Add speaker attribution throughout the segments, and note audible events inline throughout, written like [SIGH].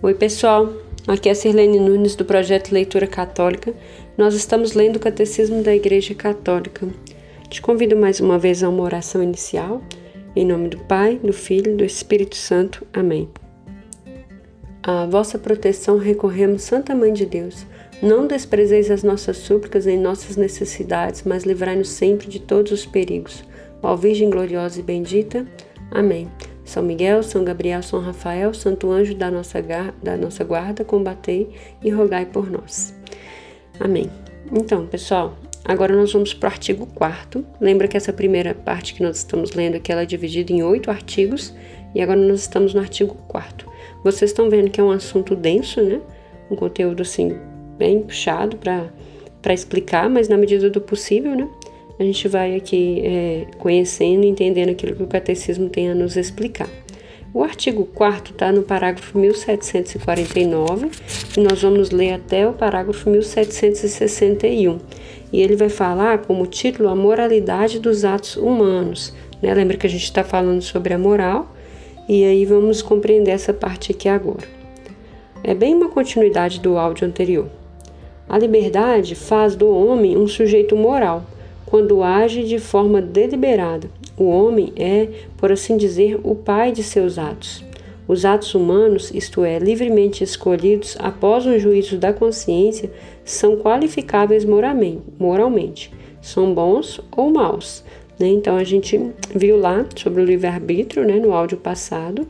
Speaker 1: Oi, pessoal. Aqui é a Sirlene Nunes do projeto Leitura Católica. Nós estamos lendo o Catecismo da Igreja Católica. Te convido mais uma vez a uma oração inicial. Em nome do Pai, do Filho e do Espírito Santo. Amém. A vossa proteção recorremos, Santa Mãe de Deus. Não desprezeis as nossas súplicas em nossas necessidades, mas livrai-nos sempre de todos os perigos. Ó Virgem gloriosa e bendita. Amém. São Miguel, São Gabriel, São Rafael, Santo Anjo da nossa, da nossa guarda, combatei e rogai por nós. Amém. Então, pessoal, agora nós vamos para o artigo 4 Lembra que essa primeira parte que nós estamos lendo aqui, ela é dividida em oito artigos, e agora nós estamos no artigo 4 Vocês estão vendo que é um assunto denso, né? Um conteúdo, assim, bem puxado para explicar, mas na medida do possível, né? A gente vai aqui é, conhecendo e entendendo aquilo que o catecismo tem a nos explicar. O artigo 4 está no parágrafo 1749 e nós vamos ler até o parágrafo 1761. E ele vai falar como título a moralidade dos atos humanos. Né? Lembra que a gente está falando sobre a moral e aí vamos compreender essa parte aqui agora. É bem uma continuidade do áudio anterior. A liberdade faz do homem um sujeito moral quando age de forma deliberada. O homem é, por assim dizer, o pai de seus atos. Os atos humanos, isto é, livremente escolhidos após um juízo da consciência, são qualificáveis moralmente. São bons ou maus. Né? Então a gente viu lá sobre o livre-arbítrio né, no áudio passado,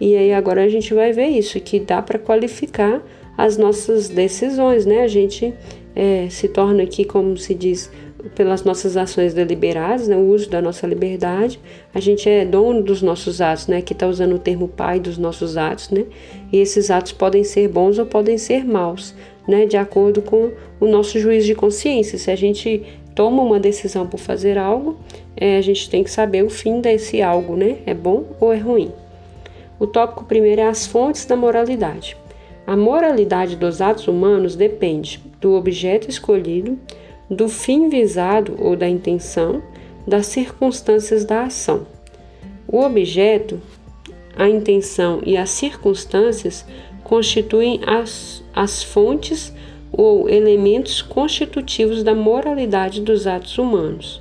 Speaker 1: e aí agora a gente vai ver isso, que dá para qualificar as nossas decisões, né? A gente é, se torna aqui, como se diz, pelas nossas ações deliberadas, né, o uso da nossa liberdade, a gente é dono dos nossos atos, né, que está usando o termo pai dos nossos atos, né, e esses atos podem ser bons ou podem ser maus, né, de acordo com o nosso juízo de consciência. Se a gente toma uma decisão por fazer algo, é, a gente tem que saber o fim desse algo, né, é bom ou é ruim. O tópico primeiro é as fontes da moralidade. A moralidade dos atos humanos depende do objeto escolhido, do fim visado ou da intenção, das circunstâncias da ação. O objeto, a intenção e as circunstâncias constituem as, as fontes ou elementos constitutivos da moralidade dos atos humanos.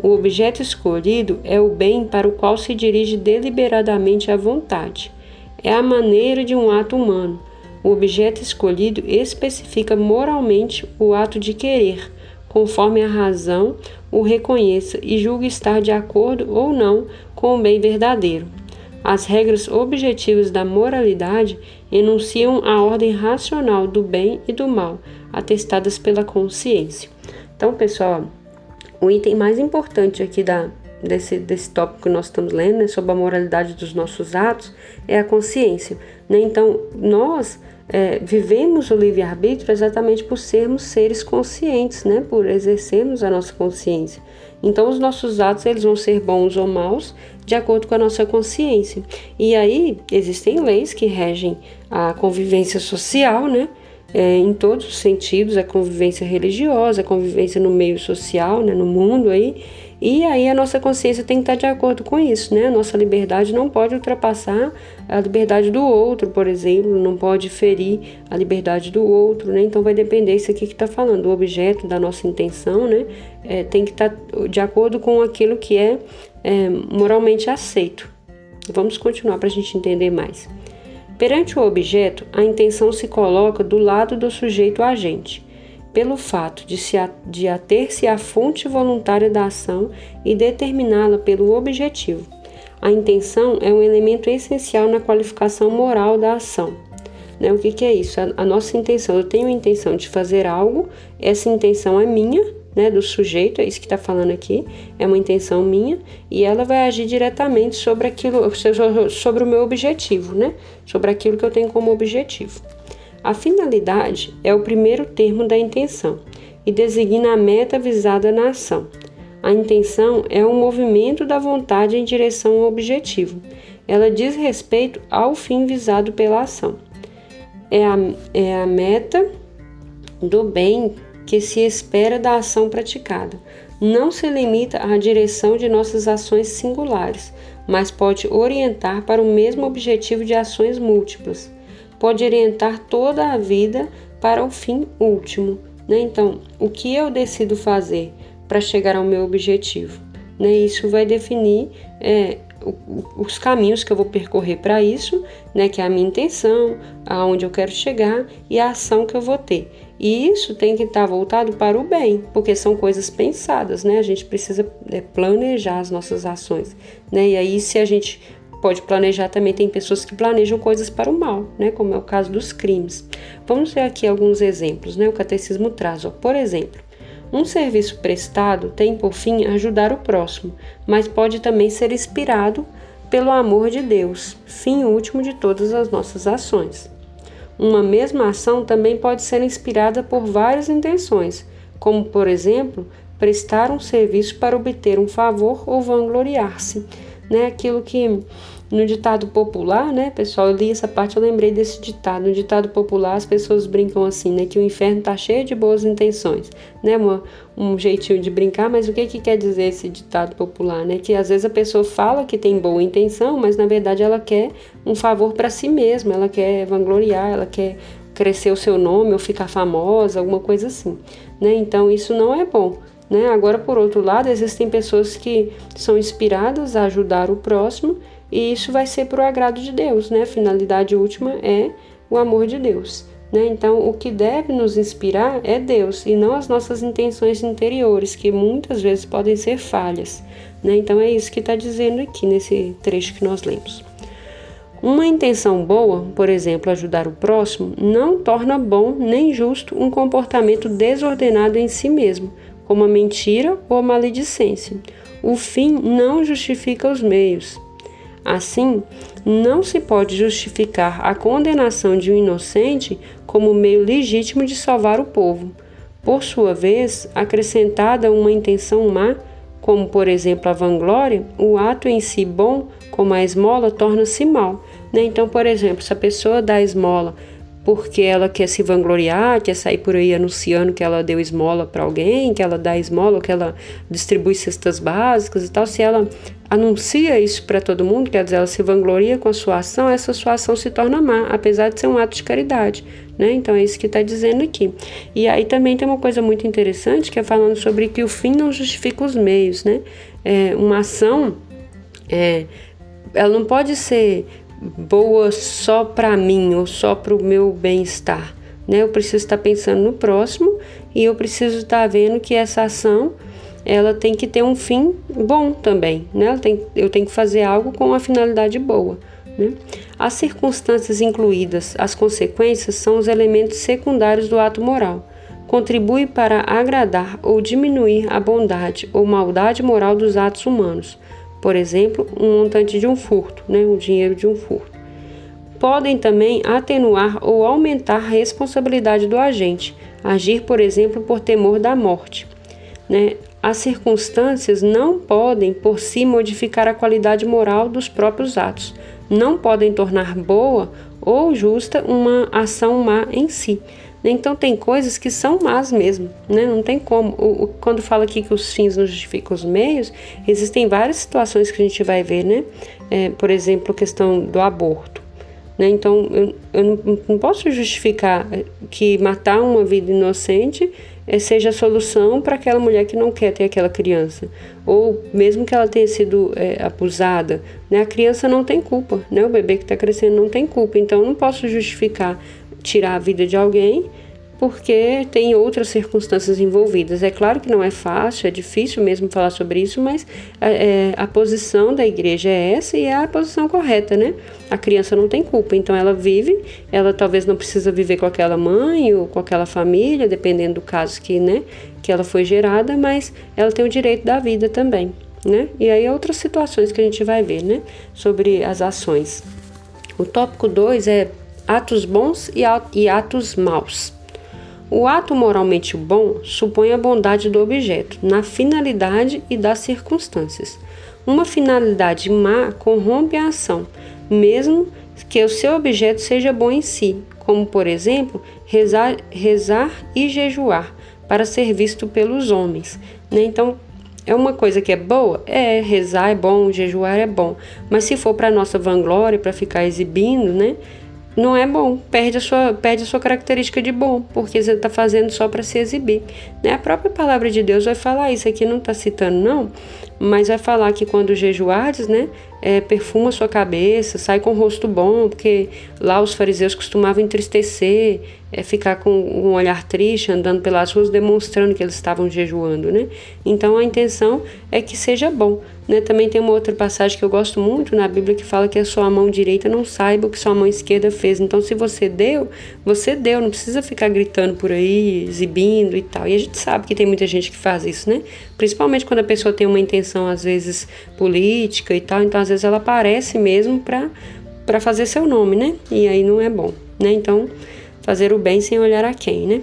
Speaker 1: O objeto escolhido é o bem para o qual se dirige deliberadamente a vontade. É a maneira de um ato humano. O objeto escolhido especifica moralmente o ato de querer, conforme a razão o reconheça e julgue estar de acordo ou não com o bem verdadeiro. As regras objetivas da moralidade enunciam a ordem racional do bem e do mal, atestadas pela consciência. Então, pessoal, o item mais importante aqui da, desse, desse tópico que nós estamos lendo, né, sobre a moralidade dos nossos atos, é a consciência. Né? Então, nós é, vivemos o livre-arbítrio exatamente por sermos seres conscientes, né? por exercermos a nossa consciência. Então, os nossos atos eles vão ser bons ou maus de acordo com a nossa consciência. E aí, existem leis que regem a convivência social, né? É, em todos os sentidos, a convivência religiosa, a convivência no meio social, né? no mundo aí. E aí a nossa consciência tem que estar de acordo com isso, né? A nossa liberdade não pode ultrapassar a liberdade do outro, por exemplo, não pode ferir a liberdade do outro, né? Então vai depender isso aqui que está falando, do objeto, da nossa intenção, né? É, tem que estar de acordo com aquilo que é, é moralmente aceito. Vamos continuar para a gente entender mais. Perante o objeto, a intenção se coloca do lado do sujeito agente pelo fato de, se, de ater-se à fonte voluntária da ação e determiná-la pelo objetivo. A intenção é um elemento essencial na qualificação moral da ação. Né? O que, que é isso? A, a nossa intenção, eu tenho a intenção de fazer algo, essa intenção é minha, né, do sujeito, é isso que está falando aqui, é uma intenção minha, e ela vai agir diretamente sobre aquilo, sobre o meu objetivo, né, sobre aquilo que eu tenho como objetivo. A finalidade é o primeiro termo da intenção e designa a meta visada na ação. A intenção é um movimento da vontade em direção ao objetivo. Ela diz respeito ao fim visado pela ação. É a, é a meta do bem que se espera da ação praticada. Não se limita à direção de nossas ações singulares, mas pode orientar para o mesmo objetivo de ações múltiplas. Pode orientar toda a vida para o fim último. Né? Então, o que eu decido fazer para chegar ao meu objetivo? Né? Isso vai definir é, os caminhos que eu vou percorrer para isso, né, que é a minha intenção, aonde eu quero chegar e a ação que eu vou ter. E isso tem que estar tá voltado para o bem, porque são coisas pensadas, né? A gente precisa é, planejar as nossas ações, né? E aí se a gente pode planejar também tem pessoas que planejam coisas para o mal, né? Como é o caso dos crimes. Vamos ver aqui alguns exemplos, né? O catecismo traz, ó, por exemplo, um serviço prestado tem por fim ajudar o próximo, mas pode também ser inspirado pelo amor de Deus, fim último de todas as nossas ações. Uma mesma ação também pode ser inspirada por várias intenções, como, por exemplo, prestar um serviço para obter um favor ou vangloriar-se, né? Aquilo que no ditado popular, né, pessoal, eu li essa parte, eu lembrei desse ditado. No ditado popular, as pessoas brincam assim, né, que o inferno tá cheio de boas intenções, né, uma, um jeitinho de brincar, mas o que que quer dizer esse ditado popular, né? Que às vezes a pessoa fala que tem boa intenção, mas na verdade ela quer um favor para si mesma, ela quer vangloriar, ela quer crescer o seu nome ou ficar famosa, alguma coisa assim, né? Então isso não é bom. Né? Agora, por outro lado, existem pessoas que são inspiradas a ajudar o próximo e isso vai ser para o agrado de Deus, né? A finalidade última é o amor de Deus. Né? Então, o que deve nos inspirar é Deus e não as nossas intenções interiores, que muitas vezes podem ser falhas. Né? Então, é isso que está dizendo aqui nesse trecho que nós lemos. Uma intenção boa, por exemplo, ajudar o próximo, não torna bom nem justo um comportamento desordenado em si mesmo, como a mentira ou a maledicência. O fim não justifica os meios. Assim, não se pode justificar a condenação de um inocente como meio legítimo de salvar o povo. Por sua vez, acrescentada uma intenção má, como por exemplo a vanglória, o ato em si bom, como a esmola, torna-se mal. Né? Então, por exemplo, se a pessoa dá esmola porque ela quer se vangloriar, quer sair por aí anunciando que ela deu esmola para alguém, que ela dá esmola, que ela distribui cestas básicas e tal, se ela anuncia isso para todo mundo, quer dizer, ela se vangloria com a sua ação, essa sua ação se torna má, apesar de ser um ato de caridade, né? Então é isso que está dizendo aqui. E aí também tem uma coisa muito interessante que é falando sobre que o fim não justifica os meios, né? É, uma ação, é, ela não pode ser boa só para mim ou só para o meu bem-estar. Né? Eu preciso estar pensando no próximo e eu preciso estar vendo que essa ação ela tem que ter um fim bom também. Né? Tem, eu tenho que fazer algo com uma finalidade boa. Né? As circunstâncias incluídas, as consequências, são os elementos secundários do ato moral. Contribui para agradar ou diminuir a bondade ou maldade moral dos atos humanos por exemplo, um montante de um furto, né, o dinheiro de um furto. Podem também atenuar ou aumentar a responsabilidade do agente, agir, por exemplo, por temor da morte. Né? As circunstâncias não podem, por si, modificar a qualidade moral dos próprios atos, não podem tornar boa ou justa uma ação má em si. Então tem coisas que são más mesmo, né? Não tem como. O, o, quando fala aqui que os fins não justificam os meios, existem várias situações que a gente vai ver, né? É, por exemplo, a questão do aborto. Né? Então eu, eu não, não posso justificar que matar uma vida inocente é, seja a solução para aquela mulher que não quer ter aquela criança. Ou mesmo que ela tenha sido é, abusada, né? a criança não tem culpa, né? o bebê que está crescendo não tem culpa. Então eu não posso justificar tirar a vida de alguém porque tem outras circunstâncias envolvidas. É claro que não é fácil, é difícil mesmo falar sobre isso, mas é, é, a posição da igreja é essa e é a posição correta, né? A criança não tem culpa, então ela vive, ela talvez não precisa viver com aquela mãe ou com aquela família, dependendo do caso que, né, que ela foi gerada, mas ela tem o direito da vida também, né? E aí outras situações que a gente vai ver, né, sobre as ações. O tópico 2 é atos bons e atos maus. O ato moralmente bom supõe a bondade do objeto, na finalidade e das circunstâncias. Uma finalidade má corrompe a ação, mesmo que o seu objeto seja bom em si, como, por exemplo, rezar, rezar e jejuar, para ser visto pelos homens. Né? Então, é uma coisa que é boa? É, rezar é bom, jejuar é bom. Mas se for para nossa vanglória, para ficar exibindo, né? Não é bom, perde a sua, perde a sua característica de bom, porque você está fazendo só para se exibir. Né? A própria palavra de Deus vai falar isso aqui, não está citando, não, mas vai falar que quando jejuardes, né, é, perfuma sua cabeça, sai com o rosto bom, porque lá os fariseus costumavam entristecer, é, ficar com um olhar triste, andando pelas ruas, demonstrando que eles estavam jejuando, né? Então a intenção é que seja bom. Né? Também tem uma outra passagem que eu gosto muito na Bíblia que fala que a sua mão direita não saiba o que sua mão esquerda fez. Então, se você deu, você deu, não precisa ficar gritando por aí, exibindo e tal. E a gente sabe que tem muita gente que faz isso, né? Principalmente quando a pessoa tem uma intenção, às vezes, política e tal. Então, às vezes, ela aparece mesmo para fazer seu nome, né? E aí não é bom, né? Então, fazer o bem sem olhar a quem, né?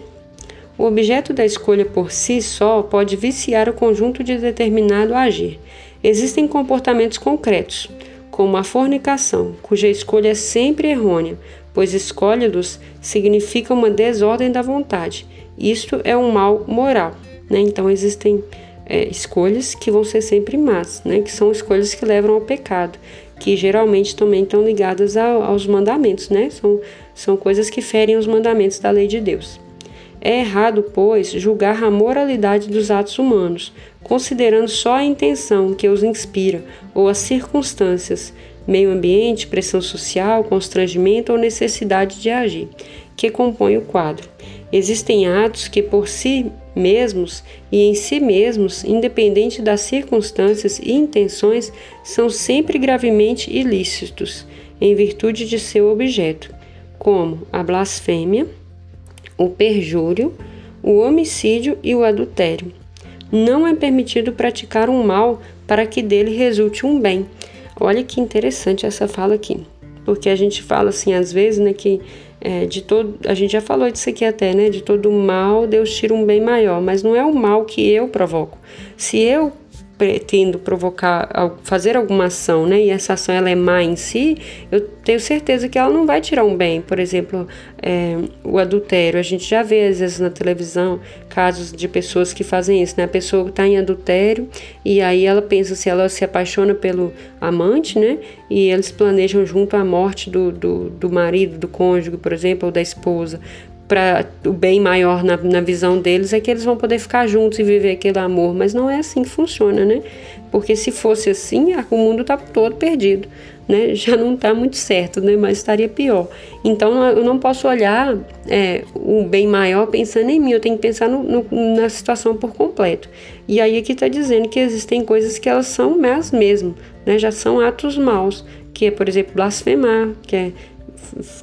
Speaker 1: O objeto da escolha por si só pode viciar o conjunto de determinado agir. Existem comportamentos concretos, como a fornicação, cuja escolha é sempre errônea, pois escolhe-los significa uma desordem da vontade. Isto é um mal moral. Né? Então, existem é, escolhas que vão ser sempre más, né? que são escolhas que levam ao pecado, que geralmente também estão ligadas aos mandamentos, né? são, são coisas que ferem os mandamentos da lei de Deus. É errado, pois, julgar a moralidade dos atos humanos, considerando só a intenção que os inspira ou as circunstâncias, meio ambiente, pressão social, constrangimento ou necessidade de agir, que compõem o quadro. Existem atos que, por si mesmos e em si mesmos, independente das circunstâncias e intenções, são sempre gravemente ilícitos, em virtude de seu objeto, como a blasfêmia, o perjúrio, o homicídio e o adultério. Não é permitido praticar um mal para que dele resulte um bem. Olha que interessante essa fala aqui, porque a gente fala assim às vezes, né, que é, de todo, a gente já falou disso aqui até, né, de todo mal Deus tira um bem maior, mas não é o mal que eu provoco. Se eu pretendo provocar, fazer alguma ação, né, e essa ação ela é má em si, eu tenho certeza que ela não vai tirar um bem. Por exemplo, é, o adultério. A gente já vê às vezes na televisão casos de pessoas que fazem isso, né? A pessoa está em adultério e aí ela pensa se ela se apaixona pelo amante, né? E eles planejam junto a morte do, do, do marido, do cônjuge, por exemplo, ou da esposa para o bem maior na, na visão deles é que eles vão poder ficar juntos e viver aquele amor, mas não é assim que funciona, né? Porque se fosse assim, o mundo tá todo perdido, né? [LAUGHS] Já não está muito certo, né? Mas estaria pior. Então eu não posso olhar é, o bem maior pensando em mim, eu tenho que pensar no, no, na situação por completo. E aí aqui está dizendo que existem coisas que elas são más mesmo, né? Já são atos maus, que é, por exemplo, blasfemar, que é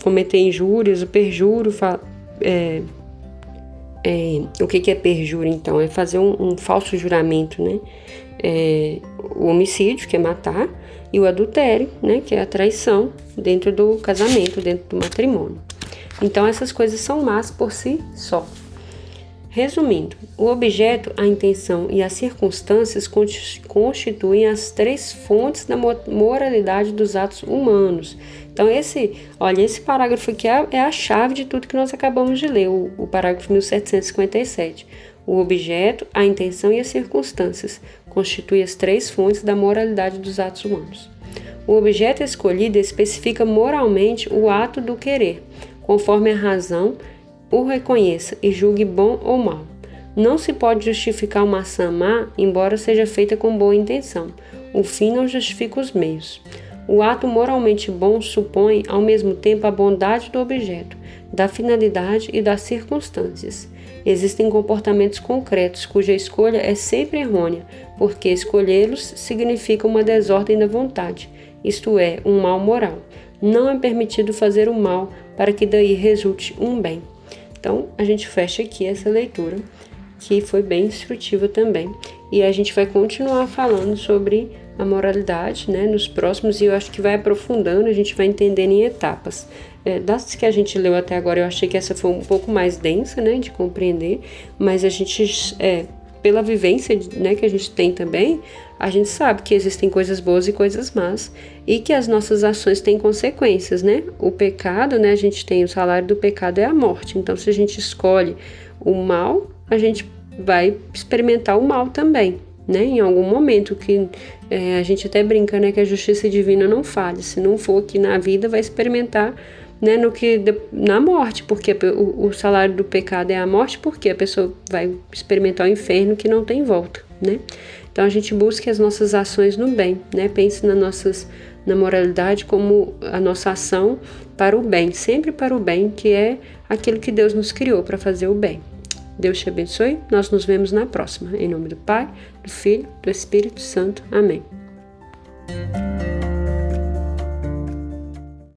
Speaker 1: cometer injúrias, o perjuro, é, é, o que, que é perjúrio, então? É fazer um, um falso juramento, né? É, o homicídio, que é matar, e o adultério, né? Que é a traição dentro do casamento, dentro do matrimônio. Então, essas coisas são más por si só. Resumindo, o objeto, a intenção e as circunstâncias constituem as três fontes da moralidade dos atos humanos. Então, esse, olha, esse parágrafo aqui é, é a chave de tudo que nós acabamos de ler, o, o parágrafo 1757. O objeto, a intenção e as circunstâncias constituem as três fontes da moralidade dos atos humanos. O objeto escolhido especifica moralmente o ato do querer, conforme a razão o reconheça e julgue bom ou mal. Não se pode justificar uma ação má, embora seja feita com boa intenção. O fim não justifica os meios. O ato moralmente bom supõe, ao mesmo tempo, a bondade do objeto, da finalidade e das circunstâncias. Existem comportamentos concretos cuja escolha é sempre errônea, porque escolhê-los significa uma desordem da vontade, isto é, um mal moral. Não é permitido fazer o mal para que daí resulte um bem. Então, a gente fecha aqui essa leitura, que foi bem instrutiva também, e a gente vai continuar falando sobre a moralidade, né, nos próximos, e eu acho que vai aprofundando, a gente vai entendendo em etapas. É, das que a gente leu até agora, eu achei que essa foi um pouco mais densa, né, de compreender, mas a gente, é, pela vivência né, que a gente tem também, a gente sabe que existem coisas boas e coisas más e que as nossas ações têm consequências, né? O pecado, né? A gente tem o salário do pecado é a morte. Então, se a gente escolhe o mal, a gente vai experimentar o mal também, né? Em algum momento que é, a gente até brinca, né? Que a justiça divina não falha. Se não for aqui na vida, vai experimentar né, no que na morte, porque o, o salário do pecado é a morte, porque a pessoa vai experimentar o inferno que não tem volta, né? Então a gente busca as nossas ações no bem, né? Pense nas nossas na moralidade como a nossa ação para o bem, sempre para o bem, que é aquilo que Deus nos criou para fazer o bem. Deus te abençoe. Nós nos vemos na próxima. Em nome do Pai, do Filho, do Espírito Santo. Amém.